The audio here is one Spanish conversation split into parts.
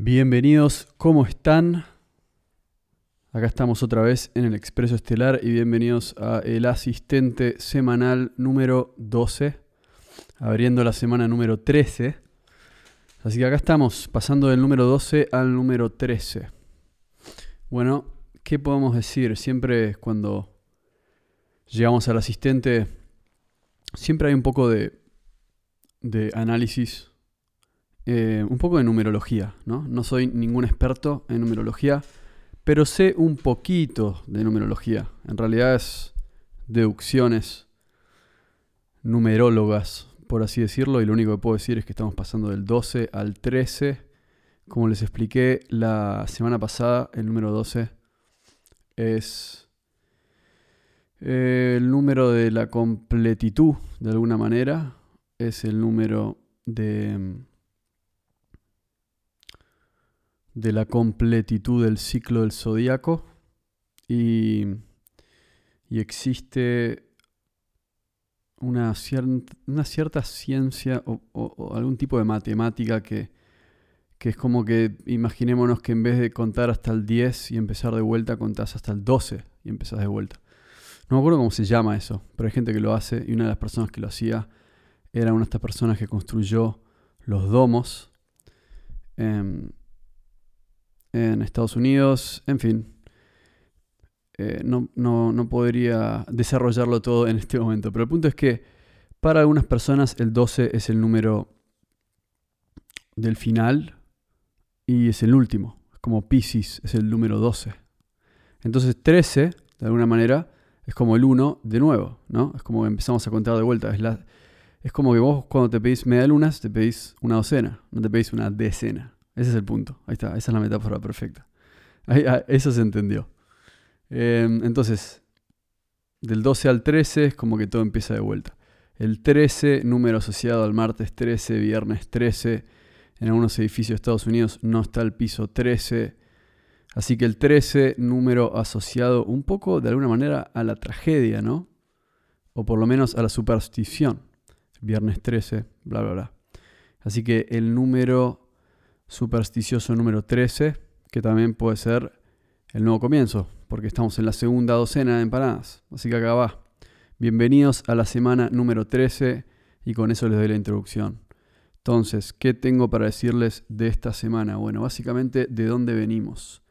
Bienvenidos, ¿cómo están? Acá estamos otra vez en el Expreso Estelar y bienvenidos a el asistente semanal número 12, abriendo la semana número 13. Así que acá estamos, pasando del número 12 al número 13. Bueno, ¿qué podemos decir? Siempre cuando llegamos al asistente, siempre hay un poco de, de análisis eh, un poco de numerología, ¿no? No soy ningún experto en numerología, pero sé un poquito de numerología. En realidad es deducciones numerólogas, por así decirlo, y lo único que puedo decir es que estamos pasando del 12 al 13. Como les expliqué la semana pasada, el número 12 es eh, el número de la completitud, de alguna manera. Es el número de de la completitud del ciclo del zodiaco y, existe una, una cierta ciencia o, algún tipo de matemática que, que, es como que imaginémonos que en vez de contar hasta el 10 y empezar de vuelta, contás hasta el 12 y empezás de vuelta. No me acuerdo cómo se llama eso, pero hay gente que lo hace y una de las personas que lo hacía era una de estas personas que construyó los domos. Em, en Estados Unidos, en fin. Eh, no, no, podría desarrollarlo todo en este momento, pero el punto es que para algunas personas el 12 es el número del final y es el último, como Pisces es el número 12. Entonces 13, de alguna manera, es como el 1 de nuevo, ¿no? Es como que empezamos a contar de vuelta. Es, la, es como que vos cuando te pedís media lunas, te pedís una docena, no te pedís una decena. Ese es el punto. Ahí está. Esa es la metáfora perfecta. Ah, eso se entendió. Em, entonces, del 12 al 13 es como que todo empieza de vuelta. El 13, número asociado al martes 13, viernes 13. En algunos edificios de Estados Unidos no está el piso 13. Así que el 13, número asociado un poco, de alguna manera, a la tragedia, ¿no? O por lo menos a la superstición. Viernes 13, bla, bla, bla. Así que el número supersticioso número 13, que también puede ser el nuevo comienzo, porque estamos en la segunda docena de empanadas. Así que acá va. Bienvenidos a la semana número 13 y con eso les doy la introducción. Entonces, ¿qué tengo para decirles de esta semana? Bueno, básicamente de dónde venimos.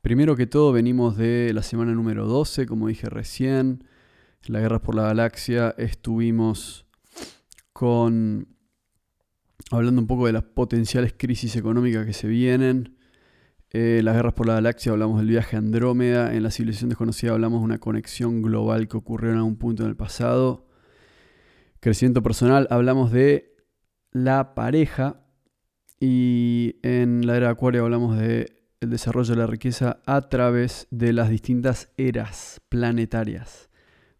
Primero que todo venimos de la semana número 12, como dije recién, la guerra por la galaxia, estuvimos con hablando un poco de las potenciales crisis económicas que se vienen. Eh, las guerras por la galaxia hablamos del viaje a Andrómeda. En la civilización desconocida hablamos de una conexión global que ocurrió en algún punto en el pasado. Crecimiento personal hablamos de la pareja. Y en la era de Acuario hablamos de el desarrollo de la riqueza a través de las distintas eras planetarias.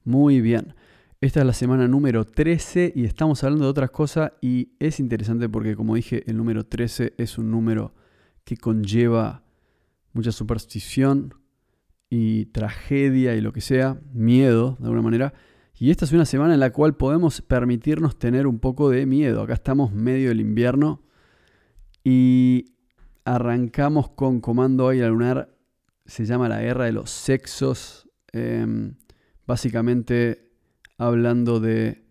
Muy bien. Esta es la semana número 13 y estamos hablando de otras cosas y es interesante porque como dije, el número 13 es un número que conlleva mucha superstición y tragedia y lo que sea, miedo de alguna manera. Y esta es una semana en la cual podemos permitirnos tener un poco de miedo. Acá estamos medio del invierno y arrancamos con Comando Águila Lunar. Se llama la guerra de los sexos. Em, básicamente hablando de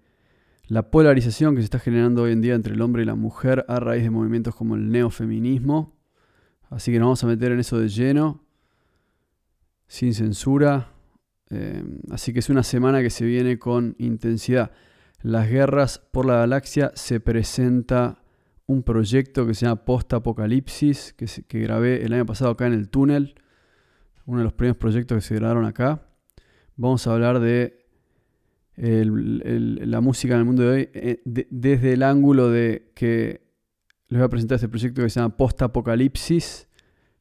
la polarización que se está generando hoy en día entre el hombre y la mujer a raíz de movimientos como el neofeminismo. Así que nos vamos a meter en eso de lleno, sin censura. Eh, así que es una semana que se viene con intensidad. Las guerras por la galaxia se presenta un proyecto que se llama Post Apocalipsis, que, que grabé el año pasado acá en el túnel. Uno de los primeros proyectos que se grabaron acá. Vamos a hablar de la música en el mundo de hoy eh, desde el ángulo de que les voy a presentar este proyecto que se llama Post Apocalipsis,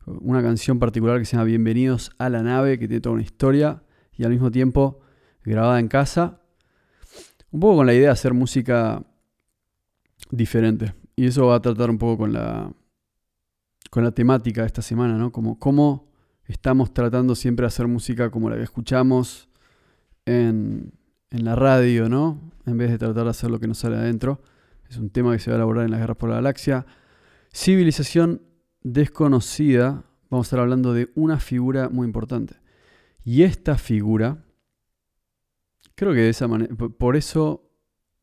una canción particular que se llama Bienvenidos a la nave, que tiene toda una historia y al mismo tiempo grabada en casa, un poco con la idea de hacer música diferente. Y eso va a tratar un poco con la, con la temática de esta semana, ¿no? Como cómo estamos tratando siempre de hacer música como la que escuchamos en, en la radio, ¿no? En vez de tratar de hacer lo que nos sale adentro. Es un tema que se va a elaborar en las guerras por la galaxia. Civilización desconocida, vamos a estar hablando de una figura muy importante. Y esta figura, creo que de esa manera, por eso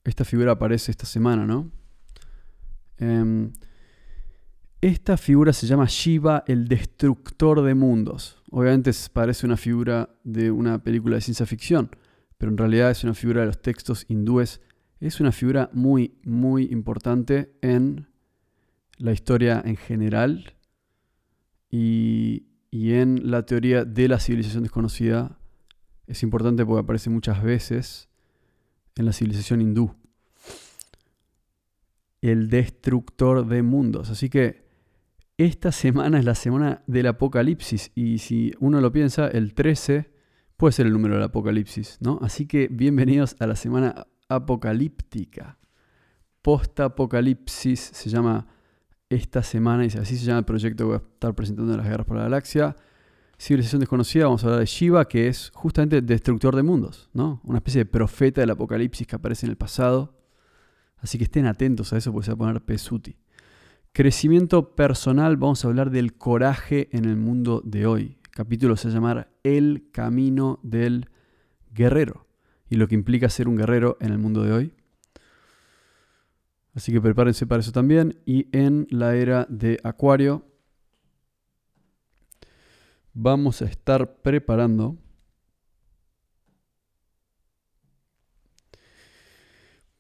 esta figura aparece esta semana, ¿no? Em, esta figura se llama Shiva, el destructor de mundos. Obviamente parece una figura de una película de ciencia ficción, pero en realidad es una figura de los textos hindúes. Es una figura muy, muy importante en la historia en general y, y en la teoría de la civilización desconocida. Es importante porque aparece muchas veces en la civilización hindú. El destructor de mundos. Así que esta semana es la semana del apocalipsis y si uno lo piensa, el 13 puede ser el número del apocalipsis, ¿no? Así que bienvenidos a la semana apocalíptica. Post-apocalipsis se llama esta semana y así se llama el proyecto que voy a estar presentando en las guerras por la galaxia. Civilización desconocida, vamos a hablar de Shiva, que es justamente destructor de mundos, ¿no? Una especie de profeta del apocalipsis que aparece en el pasado. Así que estén atentos a eso porque se va a poner pesuti. Crecimiento personal, vamos a hablar del coraje en el mundo de hoy. Capítulo se va a llamar El camino del guerrero y lo que implica ser un guerrero en el mundo de hoy. Así que prepárense para eso también. Y en la era de Acuario vamos a estar preparando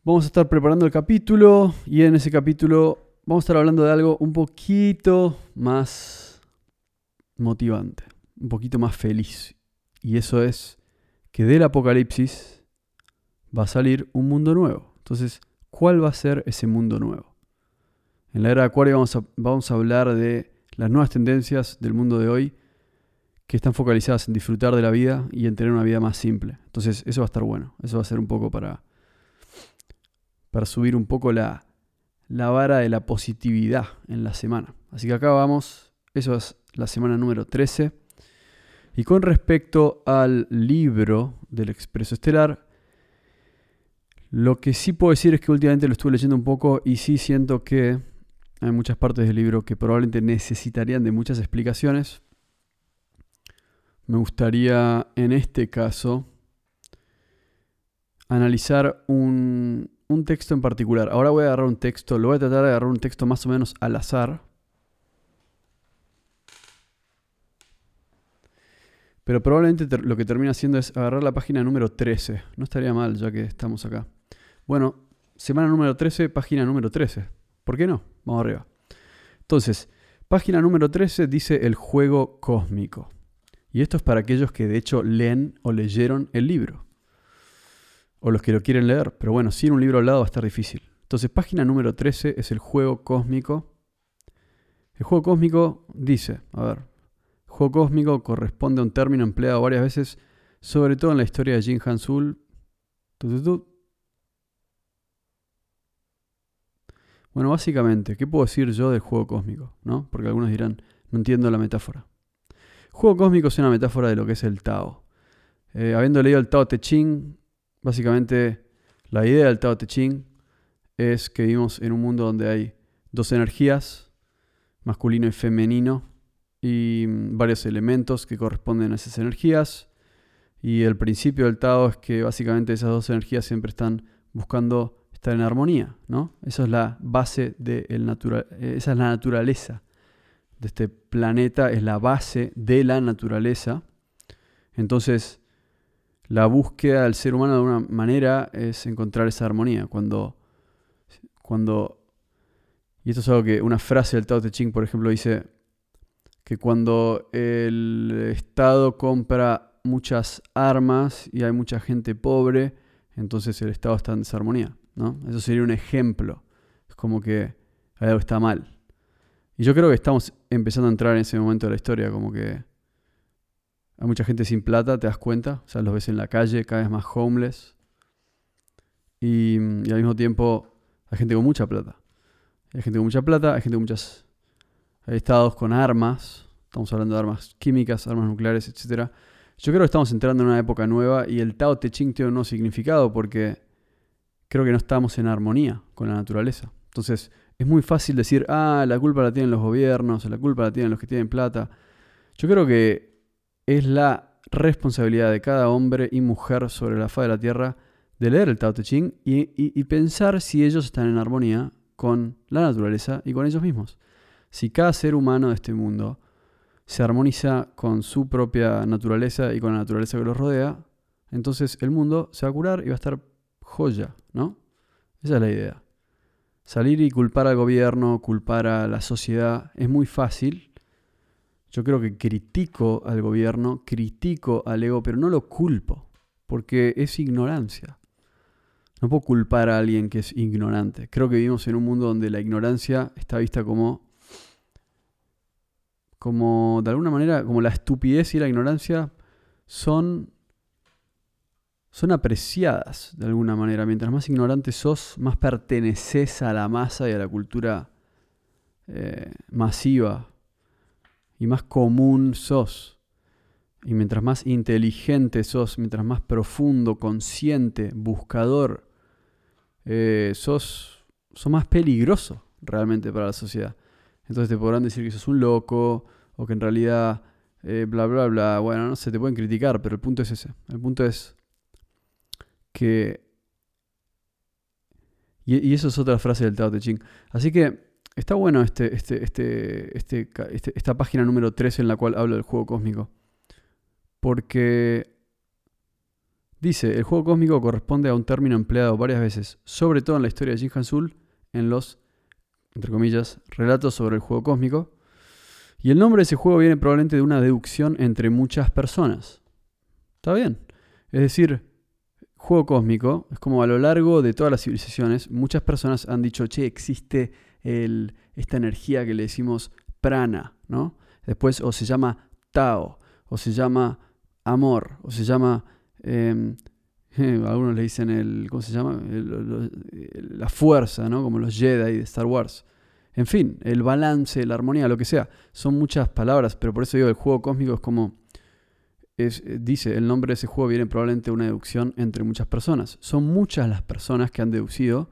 Vamos a estar preparando el capítulo y en ese capítulo vamos a estar hablando de algo un poquito más motivante, un poquito más feliz. Y eso es que del apocalipsis va a salir un mundo nuevo. Entonces, ¿cuál va a ser ese mundo nuevo? En la era de Acuario vamos a, vamos a hablar de las nuevas tendencias del mundo de hoy que están focalizadas en disfrutar de la vida y en tener una vida más simple. Entonces, eso va a estar bueno. Eso va a ser un poco para, para subir un poco la, la vara de la positividad en la semana. Así que acá vamos, eso es la semana número 13. Y con respecto al libro del Expreso Estelar, lo que sí puedo decir es que últimamente lo estuve leyendo un poco y sí siento que hay muchas partes del libro que probablemente necesitarían de muchas explicaciones. Me gustaría en este caso analizar un, un texto en particular. Ahora voy a agarrar un texto, lo voy a tratar de agarrar un texto más o menos al azar. Pero probablemente lo que termina haciendo es agarrar la página número 13. No estaría mal ya que estamos acá. Bueno, semana número 13, página número 13. ¿Por qué no? Vamos arriba. Entonces, página número 13 dice el juego cósmico. Y esto es para aquellos que de hecho leen o leyeron el libro o los que lo quieren leer, pero bueno, sin un libro al lado va a estar difícil. Entonces, página número 13 es el juego cósmico. El juego cósmico dice, a ver, juego cósmico corresponde a un término empleado varias veces, sobre todo en la historia de Jin Hansul. Bueno, básicamente, ¿qué puedo decir yo del juego cósmico? ¿No? Porque algunos dirán, no entiendo la metáfora. Juego cósmico es una metáfora de lo que es el Tao. Eh, habiendo leído el Tao Te Ching, Básicamente, la idea del Tao Te Ching es que vivimos en un mundo donde hay dos energías, masculino y femenino, y varios elementos que corresponden a esas energías. Y el principio del Tao es que básicamente esas dos energías siempre están buscando estar en armonía, ¿no? Esa es la base de natural, esa es la naturaleza de este planeta, es la base de la naturaleza. Entonces, la búsqueda del ser humano de una manera es encontrar esa armonía. Cuando, cuando, y esto es algo que una frase del Tao Te Ching, por ejemplo, dice que cuando el Estado compra muchas armas y hay mucha gente pobre, entonces el Estado está en desarmonía. ¿no? Eso sería un ejemplo. Es como que algo está mal. Y yo creo que estamos empezando a entrar en ese momento de la historia, como que hay mucha gente sin plata, te das cuenta. O sea, los ves en la calle, cada vez más homeless. Y, al mismo tiempo hay gente con mucha plata. Hay gente con mucha plata, hay gente con muchas... Estados con armas. Estamos hablando de armas químicas, armas nucleares, etc. Yo creo que estamos entrando en una época nueva y el Tao Te Ching tiene un nuevo significado porque creo que no estamos en armonía con la naturaleza. Entonces, es muy fácil decir, ah, la culpa la tienen los gobiernos, la culpa la tienen los que tienen plata. Yo creo que es la responsabilidad de cada hombre y mujer sobre la faz de la tierra de leer el Tao Te Ching y pensar si ellos están en armonía con la naturaleza y con ellos mismos. Si cada ser humano de este mundo se armoniza con su propia naturaleza y con la naturaleza que los rodea, entonces el mundo se va a curar y va a estar joya, ¿no? Esa es la idea. Salir y culpar al gobierno, culpar a la sociedad, es muy fácil. Yo creo que critico al gobierno, critico al ego, pero no lo culpo, porque es ignorancia. No puedo culpar a alguien que es ignorante. Creo que vivimos en un mundo donde la ignorancia está vista como, como de alguna manera, como la estupidez y la ignorancia son son apreciadas de alguna manera. Mientras más ignorante sos, más perteneces a la masa y a la cultura eh, masiva y más común sos. Y mientras más inteligente sos, mientras más profundo, consciente, buscador, eh, sos, sos más peligroso realmente para la sociedad. Entonces te podrán decir que sos un loco o que en realidad eh, bla bla bla. Bueno, no sé, te pueden criticar, pero el punto es ese. El punto es que... Y, eso es otra frase del Tao Te Ching. Así que está bueno este, este, este, este, este esta página número 13 en la cual hablo del juego cósmico. Porque dice, el juego cósmico corresponde a un término empleado varias veces, sobre todo en la historia de Jin Hansul, en los, entre comillas, relatos sobre el juego cósmico. Y el nombre de ese juego viene probablemente de una deducción entre muchas personas. ¿Está bien? Es decir, juego cósmico es como a lo largo de todas las civilizaciones, muchas personas han dicho, che, existe el, esta energía que le decimos prana, ¿no? Después o se llama Tao, o se llama amor, o se llama, algunos le dicen el, ¿cómo se llama? la fuerza, ¿no? Como los Jedi de Star Wars. En fin, el balance, la armonía, lo que sea. Son muchas palabras, pero por eso digo, el juego cósmico es como eh, dice, el nombre de ese juego viene probablemente de una deducción entre muchas personas. Son muchas las personas que han deducido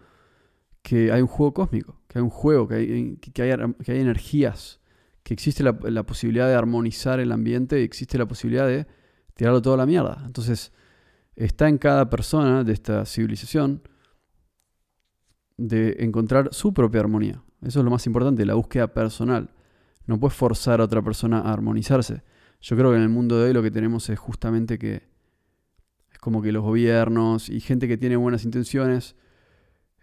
que hay un juego cósmico, que hay un juego, que hay, que hay, energías, que existe la, posibilidad de armonizar el ambiente existe la posibilidad de tirarlo todo a la mierda. Entonces, está en cada persona de esta civilización de encontrar su propia armonía. Eso es lo más importante, la búsqueda personal. No puedes forzar a otra persona a armonizarse. Yo creo que en el mundo de hoy lo que tenemos es justamente que es como que los gobiernos y gente que tiene buenas intenciones,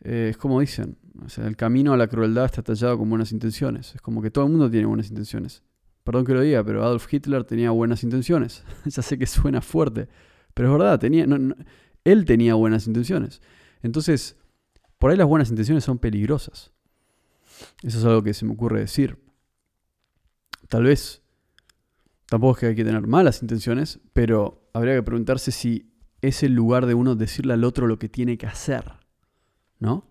eh, es como dicen, el camino a la crueldad está tallado con buenas intenciones. Es como que todo el mundo tiene buenas intenciones. Perdón que lo diga, pero Adolf Hitler tenía buenas intenciones. ya sé que suena fuerte, pero es verdad, tenía, él tenía buenas intenciones. Entonces, por ahí las buenas intenciones son peligrosas. Eso es algo que se me ocurre decir. Tal vez Tampoco es que hay que tener malas intenciones, pero habría que preguntarse si es el lugar de uno decirle al otro lo que tiene que hacer. ¿No?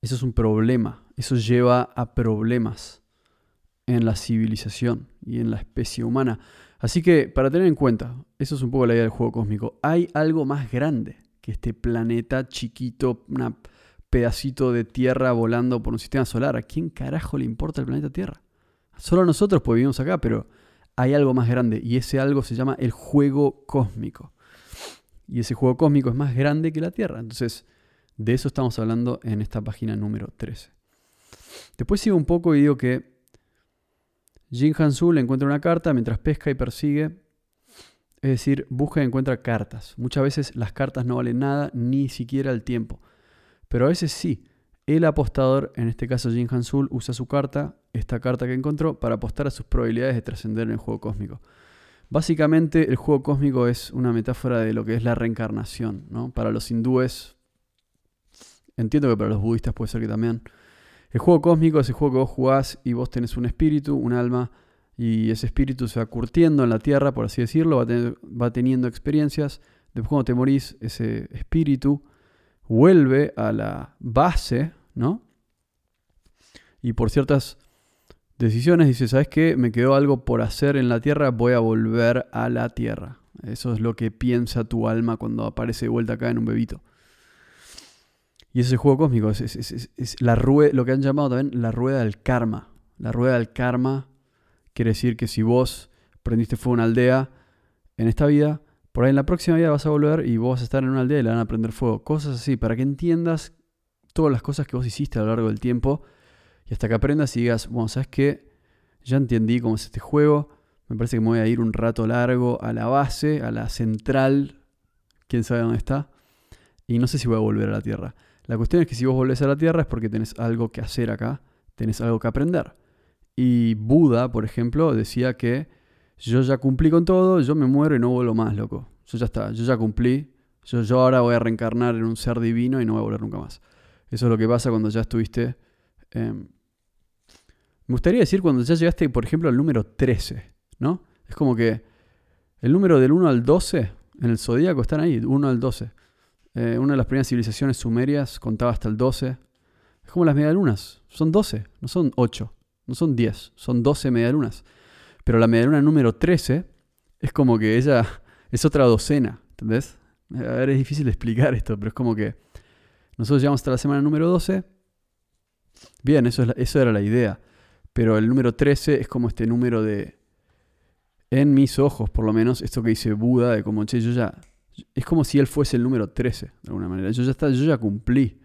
Eso es un problema. Eso lleva a problemas en la civilización y en la especie humana. Así que, para tener en cuenta, eso es un poco la idea del juego cósmico. Hay algo más grande que este planeta chiquito, un pedacito de tierra volando por un sistema solar. ¿A quién carajo le importa el planeta Tierra? Solo nosotros pues vivimos acá, pero hay algo más grande y ese algo se llama el juego cósmico. Y ese juego cósmico es más grande que la Tierra. Entonces, de eso estamos hablando en esta página número 13. Después sigo un poco y digo que Jin Hansu le encuentra una carta mientras pesca y persigue. Es decir, busca y encuentra cartas. Muchas veces las cartas no valen nada, ni siquiera el tiempo. Pero a veces sí. El apostador, en este caso Jin Hansul, usa su carta, esta carta que encontró, para apostar a sus probabilidades de trascender en el juego cósmico. Básicamente, el juego cósmico es una metáfora de lo que es la reencarnación. ¿no? Para los hindúes, entiendo que para los budistas puede ser que también. El juego cósmico es el juego que vos jugás y vos tenés un espíritu, un alma, y ese espíritu se va curtiendo en la tierra, por así decirlo, va, teniendo experiencias. Después, cuando te morís, ese espíritu vuelve a la base ¿no? Y por ciertas decisiones dice, ¿sabes qué? Me quedó algo por hacer en la tierra, voy a volver a la tierra. Eso es lo que piensa tu alma cuando aparece de vuelta acá en un bebito. Y ese juego cósmico es, la rueda, lo que han llamado también la rueda del karma. La rueda del karma quiere decir que si vos prendiste fuego en una aldea en esta vida, por ahí en la próxima vida vas a volver y vos vas a estar en una aldea y le van a prender fuego. Cosas así, para que entiendas todas las cosas que vos hiciste a lo largo del tiempo y hasta que aprendas y digas, bueno, ¿sabes qué? Ya entendí cómo es este juego, me parece que me voy a ir un rato largo a la base, a la central, quién sabe dónde está, y no sé si voy a volver a la Tierra. La cuestión es que si vos volvés a la Tierra es porque tenés algo que hacer acá, tenés algo que aprender. Y Buda, por ejemplo, decía que yo ya cumplí con todo, yo me muero y no vuelvo más, loco. Yo ya está, yo ya cumplí, yo, yo ahora voy a reencarnar en un ser divino y no voy a volver nunca más. Eso es lo que pasa cuando ya estuviste... Em, me gustaría decir cuando ya llegaste, por ejemplo, al número 13, ¿no? Es como que el número del 1 al 12 en el zodíaco están ahí, 1 al 12. Eh, una de las primeras civilizaciones sumerias contaba hasta el 12. Es como las medialunas, son 12, no son 8, no son 10, son 12 medialunas. Pero la medialuna número 13 es como que ella es otra docena, ¿entendés? A ver, es difícil explicar esto, pero es como que nosotros llegamos hasta la semana número 12. Bien, eso, es eso era la idea. Pero el número 13 es como este número de, en mis ojos, por lo menos, esto que dice Buda, de como, che, yo ya es como si él fuese el número 13, de alguna manera. Yo ya, está, yo ya cumplí.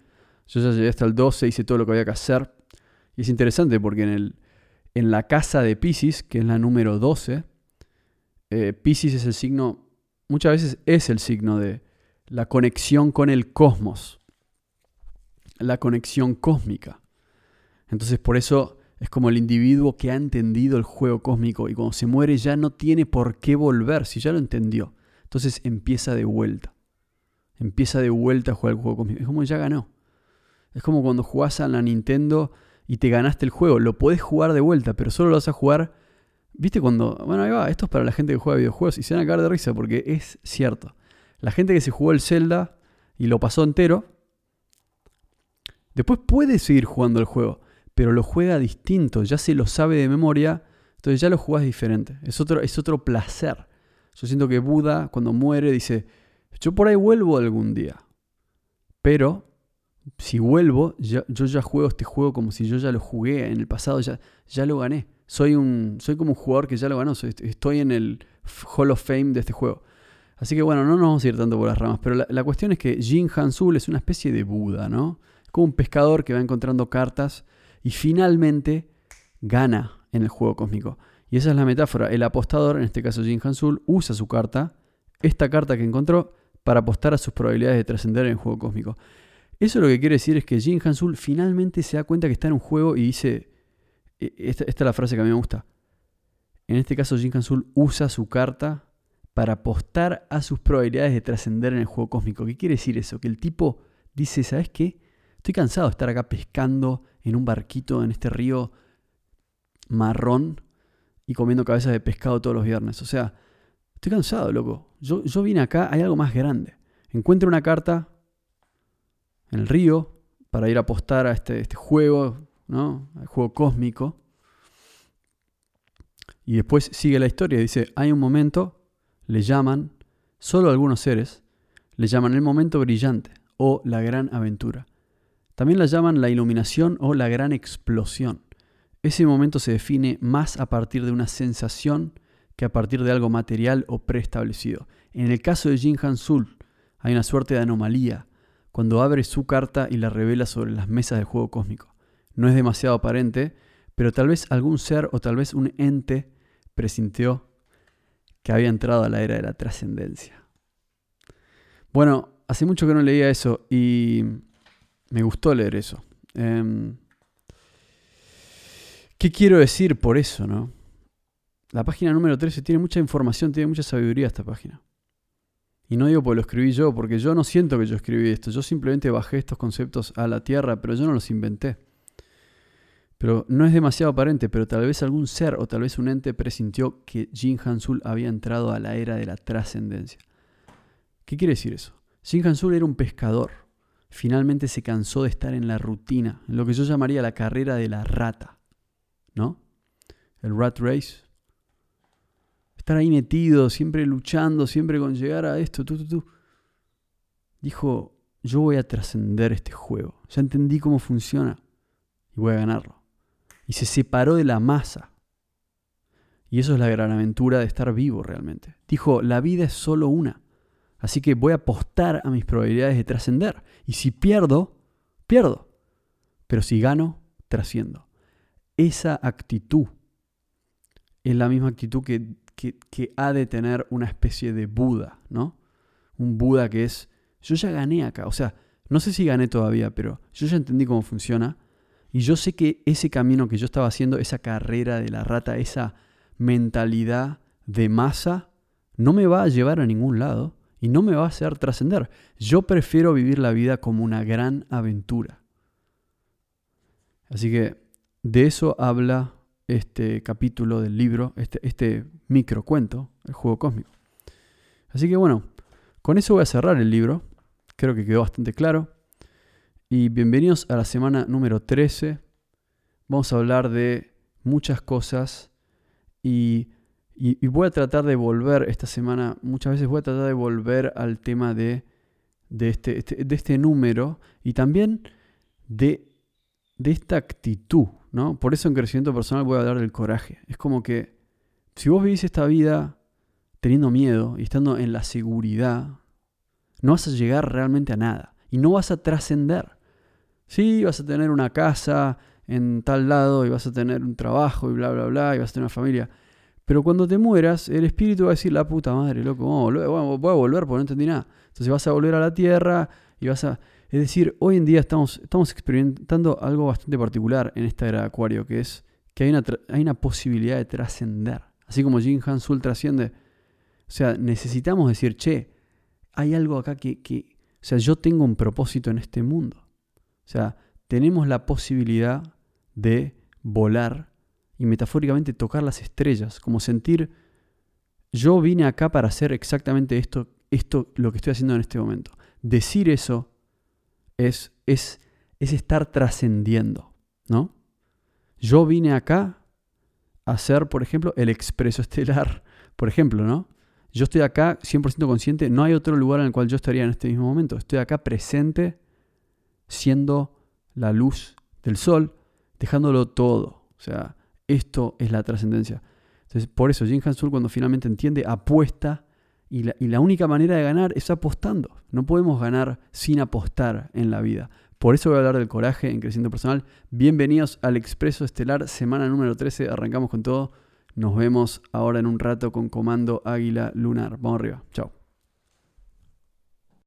Yo ya llegué hasta el 12, hice todo lo que había que hacer. Y es interesante porque en, el, en la casa de Pisces, que es la número 12, eh, Pisces es el signo, muchas veces es el signo de la conexión con el cosmos, la conexión cósmica. Entonces por eso es como el individuo que ha entendido el juego cósmico y cuando se muere ya no tiene por qué volver, si ya lo entendió. Entonces empieza de vuelta. Empieza de vuelta a jugar el juego conmigo. Es como ya ganó. Es como cuando jugás a la Nintendo y te ganaste el juego. Lo podés jugar de vuelta, pero solo lo vas a jugar. ¿Viste cuando.? Bueno, ahí va. Esto es para la gente que juega videojuegos y se van a caer de risa porque es cierto. La gente que se jugó el Zelda y lo pasó entero. Después puede seguir jugando el juego, pero lo juega distinto. Ya se lo sabe de memoria. Entonces ya lo jugás diferente. Es otro, es otro placer. Yo siento que Buda, cuando muere, dice, yo por ahí vuelvo algún día. Pero si vuelvo, yo ya juego este juego como si yo ya lo jugué en el pasado, ya, ya lo gané. Soy, un, soy como un jugador que ya lo ganó, estoy en el Hall of Fame de este juego. Así que bueno, no nos vamos a ir tanto por las ramas, pero la, cuestión es que Jin Hansul es una especie de Buda, ¿no? Como un pescador que va encontrando cartas y finalmente gana en el juego cósmico. Y esa es la metáfora. El apostador, en este caso Jin Hansul, usa su carta, esta carta que encontró, para apostar a sus probabilidades de trascender en el juego cósmico. Eso lo que quiere decir es que Jin Hansul finalmente se da cuenta que está en un juego y dice, e, esta, esta es la frase que a mí me gusta. En este caso Jin Hansul usa su carta para apostar a sus probabilidades de trascender en el juego cósmico. ¿Qué quiere decir eso? Que el tipo dice, ¿sabes qué? Estoy cansado de estar acá pescando en un barquito en este río marrón y comiendo cabezas de pescado todos los viernes. O sea, estoy cansado, loco. Yo, yo vine acá, hay algo más grande. Encuentro una carta en el río para ir a apostar a este, este juego, ¿no? Al juego cósmico. Y después sigue la historia. Dice, hay un momento, le llaman, solo algunos seres, le llaman el momento brillante o la gran aventura. También la llaman la iluminación o la gran explosión. Ese momento se define más a partir de una sensación que a partir de algo material o preestablecido. En el caso de Jin Han Sul, hay una suerte de anomalía cuando abre su carta y la revela sobre las mesas del juego cósmico. No es demasiado aparente, pero tal vez algún ser o tal vez un ente presintió que había entrado a la era de la trascendencia. Bueno, hace mucho que no leía eso y me gustó leer eso. Em, ¿Qué quiero decir por eso, no? La página número 13 tiene mucha información, tiene mucha sabiduría esta página. Y no digo porque lo escribí yo, porque yo no siento que yo escribí esto. Yo simplemente bajé estos conceptos a la tierra, pero yo no los inventé. Pero no es demasiado aparente, pero tal vez algún ser o tal vez un ente presintió que Jin Hansul había entrado a la era de la trascendencia. ¿Qué quiere decir eso? Jin Hansul era un pescador. Finalmente se cansó de estar en la rutina, en lo que yo llamaría la carrera de la rata. ¿No? El rat race. Estar ahí metido, siempre luchando, siempre con llegar a esto. Dijo, yo voy a trascender este juego. Ya entendí cómo funciona y voy a ganarlo. Y se separó de la masa. Y eso es la gran aventura de estar vivo realmente. Dijo, la vida es solo una. Así que voy a apostar a mis probabilidades de trascender. Y si pierdo, pierdo. Pero si gano, trasciendo. Esa actitud es la misma actitud que, que, ha de tener una especie de Buda, ¿no? Un Buda que es, yo ya gané acá. O sea, no sé si gané todavía, pero yo ya entendí cómo funciona. Y yo sé que ese camino que yo estaba haciendo, esa carrera de la rata, esa mentalidad de masa, no me va a llevar a ningún lado y no me va a hacer trascender. Yo prefiero vivir la vida como una gran aventura. Así que de eso habla este capítulo del libro, este, este micro cuento, el juego cósmico. Así que bueno, con eso voy a cerrar el libro. Creo que quedó bastante claro. Y bienvenidos a la semana número 13. Vamos a hablar de muchas cosas y, voy a tratar de volver esta semana, muchas veces voy a tratar de volver al tema de, este, este este número y también de esta actitud. ¿No? Por eso en crecimiento personal voy a hablar del coraje. Es como que si vos vivís esta vida teniendo miedo y estando en la seguridad, no vas a llegar realmente a nada y no vas a trascender. Sí, vas a tener una casa en tal lado y vas a tener un trabajo y bla, bla, bla, y vas a tener una familia. Pero cuando te mueras, el espíritu va a decir, la puta madre, loco, voy a volver porque no entendí nada. Entonces vas a volver a la tierra y vas a... Es decir, hoy en día estamos, estamos experimentando algo bastante particular en esta era de Acuario, que es que hay una, hay una posibilidad de trascender. Así como Jin Han Sul trasciende. O sea, necesitamos decir, che, hay algo acá que, que... O sea, yo tengo un propósito en este mundo. O sea, tenemos la posibilidad de volar y metafóricamente tocar las estrellas, como sentir, yo vine acá para hacer exactamente esto, esto lo que estoy haciendo en este momento. Decir eso es, es, es estar trascendiendo, ¿no? Yo vine acá a hacer, por ejemplo, el expreso estelar, por ejemplo, ¿no? Yo estoy acá 100% consciente, no hay otro lugar en el cual yo estaría en este mismo momento. Estoy acá presente siendo la luz del sol, dejándolo todo. O sea, esto es la trascendencia. Entonces, por eso Jin Han cuando finalmente entiende, apuesta y la, única manera de ganar es apostando. No podemos ganar sin apostar en la vida. Por eso voy a hablar del coraje en crecimiento personal. Bienvenidos al Expreso Estelar, semana número 13. Arrancamos con todo. Nos vemos ahora en un rato con Comando Águila Lunar. Vamos arriba. Chao.